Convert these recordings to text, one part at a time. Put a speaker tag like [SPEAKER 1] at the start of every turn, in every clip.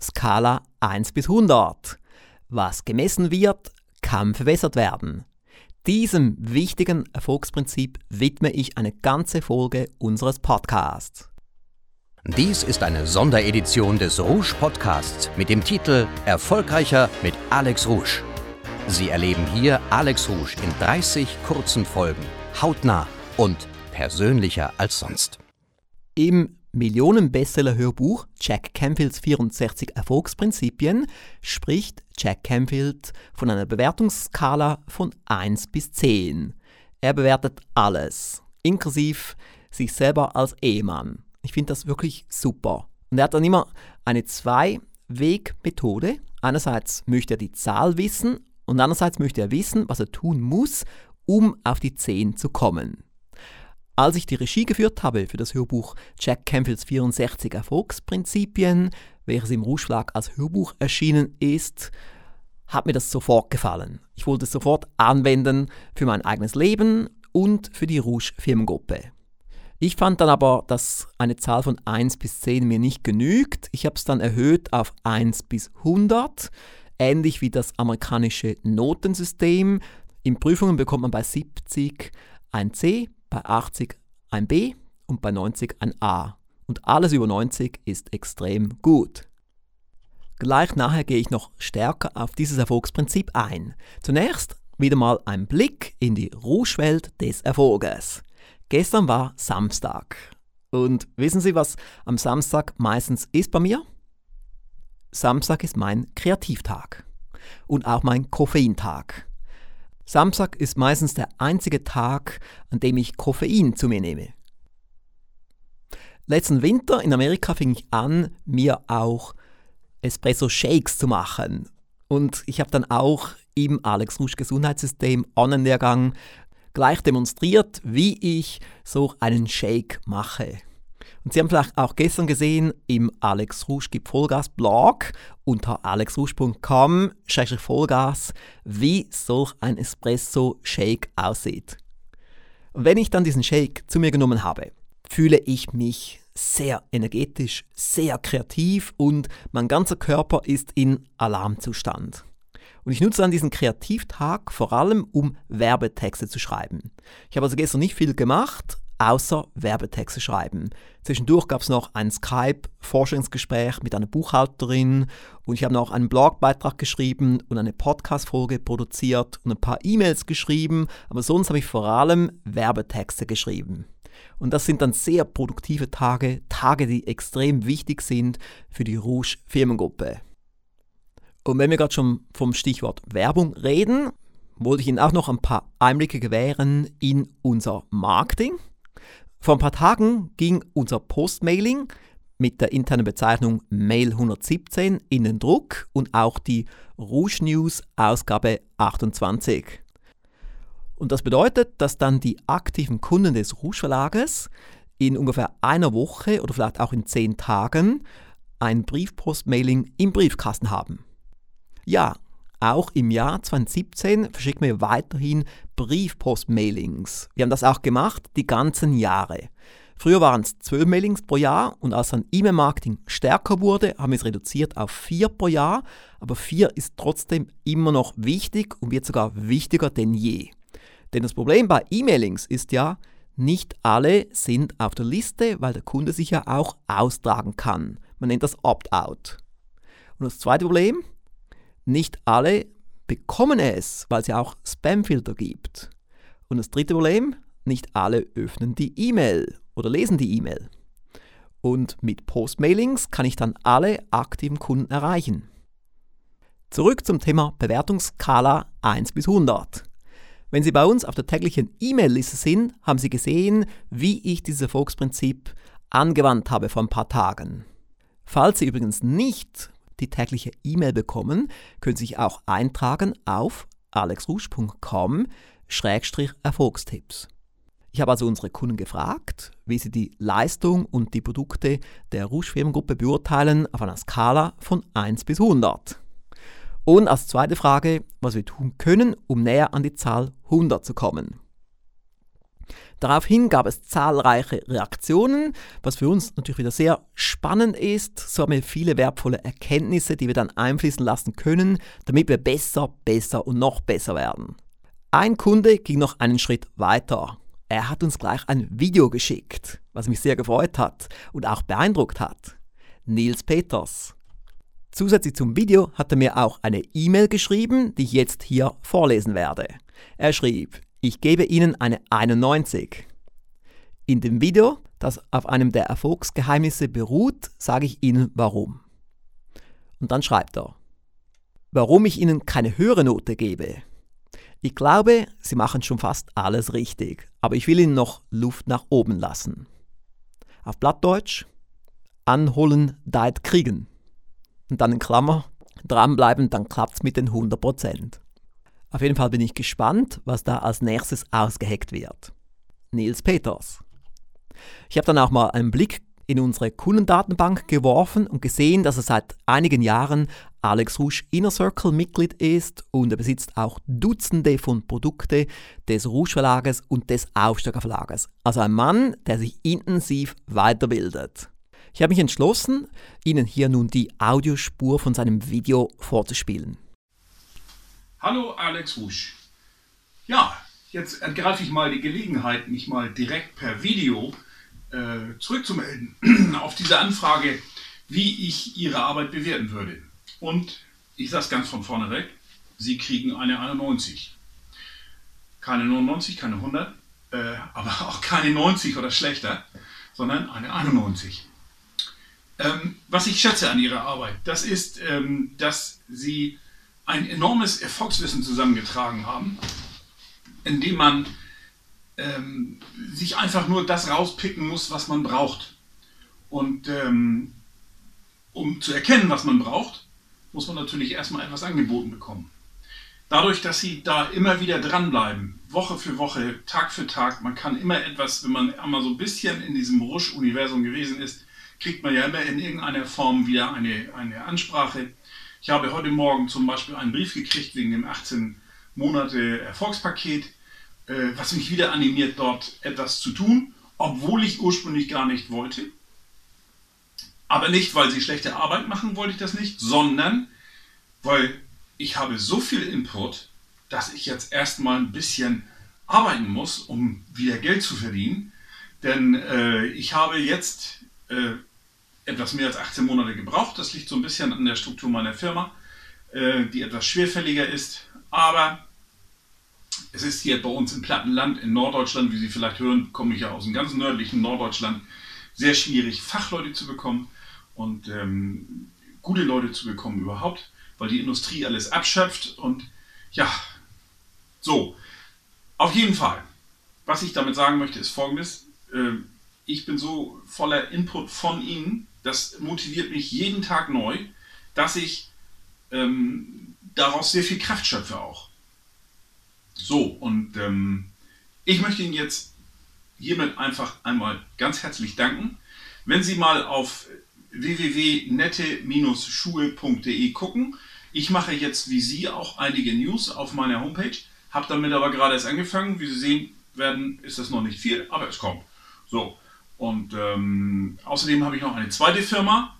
[SPEAKER 1] Skala 1 bis 100. Was gemessen wird, kann verbessert werden. Diesem wichtigen Erfolgsprinzip widme ich eine ganze Folge unseres Podcasts.
[SPEAKER 2] Dies ist eine Sonderedition des Rouge Podcasts mit dem Titel Erfolgreicher mit Alex Rouge. Sie erleben hier Alex Rouge in 30 kurzen Folgen, hautnah und persönlicher als sonst.
[SPEAKER 1] Im Millionen-Bestseller-Hörbuch Jack Canfields 64 Erfolgsprinzipien spricht Jack Canfield von einer Bewertungsskala von 1 bis 10. Er bewertet alles, inklusive sich selber als Ehemann. Ich finde das wirklich super. Und er hat dann immer eine Zwei-Weg-Methode. Einerseits möchte er die Zahl wissen und andererseits möchte er wissen, was er tun muss, um auf die 10 zu kommen. Als ich die Regie geführt habe für das Hörbuch Jack Canfields 64 Erfolgsprinzipien, welches im Rouge als Hörbuch erschienen ist, hat mir das sofort gefallen. Ich wollte es sofort anwenden für mein eigenes Leben und für die Rouge Firmengruppe. Ich fand dann aber, dass eine Zahl von 1 bis 10 mir nicht genügt. Ich habe es dann erhöht auf 1 bis 100, ähnlich wie das amerikanische Notensystem. In Prüfungen bekommt man bei 70 ein C, bei 80 ein B und bei 90 ein A. Und alles über 90 ist extrem gut. Gleich nachher gehe ich noch stärker auf dieses Erfolgsprinzip ein. Zunächst wieder mal ein Blick in die Rouge-Welt des Erfolges. Gestern war Samstag. Und wissen Sie, was am Samstag meistens ist bei mir? Samstag ist mein Kreativtag und auch mein Koffeintag. Samstag ist meistens der einzige Tag, an dem ich Koffein zu mir nehme. Letzten Winter in Amerika fing ich an, mir auch Espresso Shakes zu machen. Und ich habe dann auch im Alex Rusch Gesundheitssystem Online-Lehrgang gleich demonstriert, wie ich so einen Shake mache. Und Sie haben vielleicht auch gestern gesehen im Alex Rouge gibt Vollgas Blog unter alexrouge.com Vollgas, wie solch ein Espresso Shake aussieht. Und wenn ich dann diesen Shake zu mir genommen habe, fühle ich mich sehr energetisch, sehr kreativ und mein ganzer Körper ist in Alarmzustand. Und ich nutze dann diesen Kreativtag vor allem, um Werbetexte zu schreiben. Ich habe also gestern nicht viel gemacht, außer Werbetexte schreiben. Zwischendurch gab es noch ein Skype-Forschungsgespräch mit einer Buchhalterin und ich habe noch einen Blogbeitrag geschrieben und eine Podcast-Folge produziert und ein paar E-Mails geschrieben, aber sonst habe ich vor allem Werbetexte geschrieben. Und das sind dann sehr produktive Tage, Tage, die extrem wichtig sind für die Rouge Firmengruppe. Und wenn wir gerade schon vom Stichwort Werbung reden, wollte ich Ihnen auch noch ein paar Einblicke gewähren in unser Marketing. Vor ein paar Tagen ging unser Postmailing mit der internen Bezeichnung Mail 117 in den Druck und auch die Rouge News Ausgabe 28. Und das bedeutet, dass dann die aktiven Kunden des Rouge Verlages in ungefähr einer Woche oder vielleicht auch in zehn Tagen ein Briefpostmailing im Briefkasten haben. Ja, auch im Jahr 2017 verschicken wir weiterhin Briefpost-Mailings. Wir haben das auch gemacht, die ganzen Jahre. Früher waren es zwölf Mailings pro Jahr und als dann E-Mail-Marketing stärker wurde, haben wir es reduziert auf vier pro Jahr. Aber vier ist trotzdem immer noch wichtig und wird sogar wichtiger denn je. Denn das Problem bei E-Mailings ist ja, nicht alle sind auf der Liste, weil der Kunde sich ja auch austragen kann. Man nennt das Opt-out. Und das zweite Problem, nicht alle bekommen es, weil es ja auch Spamfilter gibt. Und das dritte Problem, nicht alle öffnen die E-Mail oder lesen die E-Mail. Und mit Postmailings kann ich dann alle aktiven Kunden erreichen. Zurück zum Thema Bewertungsskala 1 bis 100. Wenn Sie bei uns auf der täglichen E-Mail-Liste sind, haben Sie gesehen, wie ich dieses Erfolgsprinzip angewandt habe vor ein paar Tagen. Falls Sie übrigens nicht die tägliche E-Mail bekommen, können Sie sich auch eintragen auf alexrusch.com-erfolgstipps. Ich habe also unsere Kunden gefragt, wie sie die Leistung und die Produkte der Rouge Firmengruppe beurteilen auf einer Skala von 1 bis 100. Und als zweite Frage, was wir tun können, um näher an die Zahl 100 zu kommen. Daraufhin gab es zahlreiche Reaktionen, was für uns natürlich wieder sehr spannend ist. So haben wir viele wertvolle Erkenntnisse, die wir dann einfließen lassen können, damit wir besser, besser und noch besser werden. Ein Kunde ging noch einen Schritt weiter. Er hat uns gleich ein Video geschickt, was mich sehr gefreut hat und auch beeindruckt hat. Nils Peters. Zusätzlich zum Video hat er mir auch eine E-Mail geschrieben, die ich jetzt hier vorlesen werde. Er schrieb, ich gebe Ihnen eine 91. In dem Video, das auf einem der Erfolgsgeheimnisse beruht, sage ich Ihnen warum. Und dann schreibt er, warum ich Ihnen keine höhere Note gebe. Ich glaube, Sie machen schon fast alles richtig, aber ich will Ihnen noch Luft nach oben lassen. Auf Blattdeutsch, anholen, deit kriegen. Und dann in Klammer, dranbleiben, dann klappt's mit den 100%. Auf jeden Fall bin ich gespannt, was da als nächstes ausgeheckt wird. Nils Peters. Ich habe dann auch mal einen Blick in unsere Kundendatenbank geworfen und gesehen, dass er seit einigen Jahren Alex Rouge Inner Circle Mitglied ist und er besitzt auch Dutzende von Produkten des Rouge Verlages und des Aufsteiger Verlages. Also ein Mann, der sich intensiv weiterbildet. Ich habe mich entschlossen, Ihnen hier nun die Audiospur von seinem Video vorzuspielen.
[SPEAKER 3] Hallo Alex Rouge. Ja, jetzt ergreife ich mal die Gelegenheit, mich mal direkt per Video äh, zurückzumelden auf diese Anfrage, wie ich Ihre Arbeit bewerten würde. Und ich sage es ganz von vorne weg, Sie kriegen eine 91. Keine 99, keine 100, äh, aber auch keine 90 oder schlechter, sondern eine 91. Ähm, was ich schätze an Ihrer Arbeit, das ist, ähm, dass Sie ein enormes Erfolgswissen zusammengetragen haben, indem man ähm, sich einfach nur das rauspicken muss, was man braucht. Und ähm, um zu erkennen, was man braucht, muss man natürlich erstmal etwas angeboten bekommen. Dadurch, dass sie da immer wieder dranbleiben, Woche für Woche, Tag für Tag, man kann immer etwas, wenn man einmal so ein bisschen in diesem Rusch-Universum gewesen ist, kriegt man ja immer in irgendeiner Form wieder eine, eine Ansprache. Ich habe heute Morgen zum Beispiel einen Brief gekriegt wegen dem 18 Monate Erfolgspaket, äh, was mich wieder animiert, dort etwas zu tun, obwohl ich ursprünglich gar nicht wollte. Aber nicht, weil sie schlechte Arbeit machen, wollte ich das nicht, sondern weil ich habe so viel Input, dass ich jetzt erstmal ein bisschen arbeiten muss, um wieder Geld zu verdienen. Denn äh, ich habe jetzt äh, etwas mehr als 18 Monate gebraucht. Das liegt so ein bisschen an der Struktur meiner Firma, äh, die etwas schwerfälliger ist. Aber es ist hier bei uns im Plattenland in Norddeutschland, wie Sie vielleicht hören, komme ich ja aus dem ganz nördlichen Norddeutschland, sehr schwierig, Fachleute zu bekommen und ähm, gute Leute zu bekommen überhaupt, weil die Industrie alles abschöpft. Und ja, so, auf jeden Fall. Was ich damit sagen möchte, ist folgendes. Äh, ich bin so voller Input von Ihnen, das motiviert mich jeden Tag neu, dass ich ähm, daraus sehr viel Kraft schöpfe auch. So, und ähm, ich möchte Ihnen jetzt hiermit einfach einmal ganz herzlich danken. Wenn Sie mal auf www.nette-schuhe.de gucken, ich mache jetzt wie Sie auch einige News auf meiner Homepage, habe damit aber gerade erst angefangen. Wie Sie sehen werden, ist das noch nicht viel, aber es kommt. So, und ähm, außerdem habe ich noch eine zweite Firma.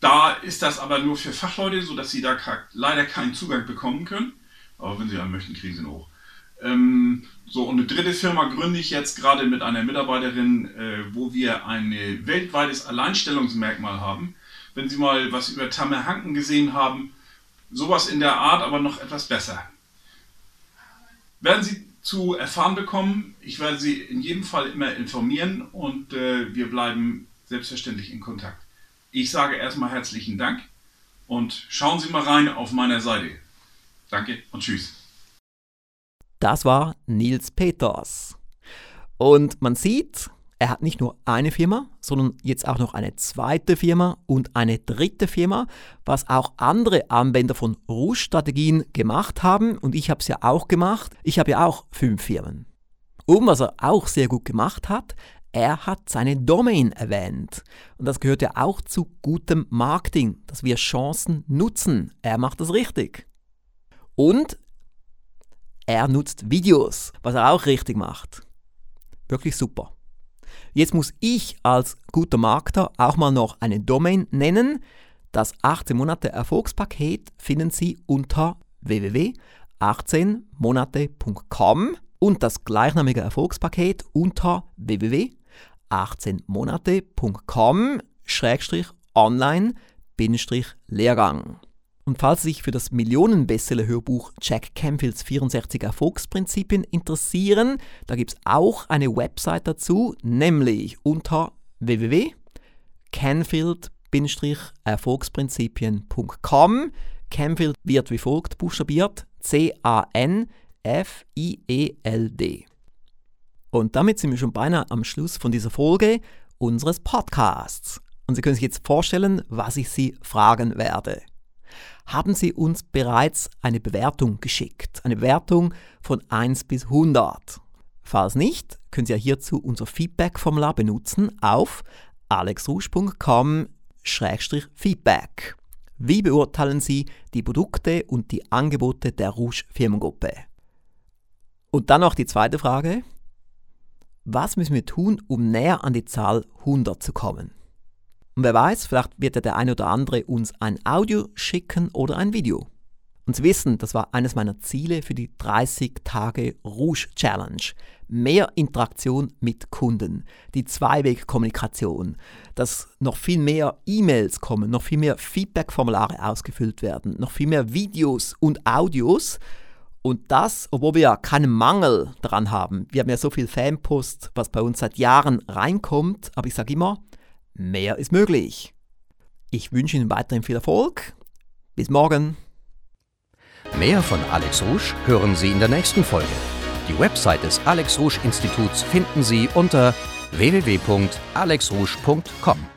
[SPEAKER 3] Da ist das aber nur für Fachleute, sodass sie da leider keinen Zugang bekommen können. Aber wenn sie einen möchten, kriegen sie ihn hoch. Ähm, so, und eine dritte Firma gründe ich jetzt gerade mit einer Mitarbeiterin, äh, wo wir ein weltweites Alleinstellungsmerkmal haben. Wenn Sie mal was über Tamme Hanken gesehen haben, sowas in der Art, aber noch etwas besser. Werden Sie zu erfahren bekommen. Ich werde Sie in jedem Fall immer informieren und äh, wir bleiben selbstverständlich in Kontakt. Ich sage erstmal herzlichen Dank und schauen Sie mal rein auf meiner Seite. Danke und tschüss.
[SPEAKER 1] Das war Nils Peters. Und man sieht, er hat nicht nur eine Firma, sondern jetzt auch noch eine zweite Firma und eine dritte Firma, was auch andere Anwender von Rouge-Strategien gemacht haben. Und ich habe es ja auch gemacht. Ich habe ja auch fünf Firmen. Und was er auch sehr gut gemacht hat, er hat seine Domain erwähnt. Und das gehört ja auch zu gutem Marketing, dass wir Chancen nutzen. Er macht das richtig. Und er nutzt Videos, was er auch richtig macht. Wirklich super. Jetzt muss ich als guter Markter auch mal noch eine Domain nennen. Das 18 Monate Erfolgspaket finden Sie unter www.18monate.com und das gleichnamige Erfolgspaket unter www.18monate.com-online-lehrgang. Und falls Sie sich für das Millionen-Bestseller-Hörbuch Jack Canfields 64 Erfolgsprinzipien interessieren, da gibt es auch eine Website dazu, nämlich unter www.canfield-erfolgsprinzipien.com. Canfield wird wie folgt buchstabiert: C-A-N-F-I-E-L-D. Und damit sind wir schon beinahe am Schluss von dieser Folge unseres Podcasts. Und Sie können sich jetzt vorstellen, was ich Sie fragen werde haben Sie uns bereits eine Bewertung geschickt. Eine Bewertung von 1 bis 100. Falls nicht, können Sie ja hierzu unser Feedback-Formular benutzen auf alexrouge.com-feedback. Wie beurteilen Sie die Produkte und die Angebote der Rouge Firmengruppe? Und dann noch die zweite Frage. Was müssen wir tun, um näher an die Zahl 100 zu kommen? Und wer weiß, vielleicht wird ja der eine oder andere uns ein Audio schicken oder ein Video. Und Sie wissen, das war eines meiner Ziele für die 30 Tage Rouge Challenge. Mehr Interaktion mit Kunden, die Zweiwegkommunikation, dass noch viel mehr E-Mails kommen, noch viel mehr Feedback-Formulare ausgefüllt werden, noch viel mehr Videos und Audios. Und das, obwohl wir ja keinen Mangel daran haben. Wir haben ja so viel Fanpost, was bei uns seit Jahren reinkommt. Aber ich sage immer, mehr ist möglich. Ich wünsche Ihnen weiterhin viel Erfolg. Bis morgen.
[SPEAKER 2] Mehr von Alex Rouge hören Sie in der nächsten Folge. Die Website des Alex Rouge Instituts finden Sie unter www.alexrouge.com.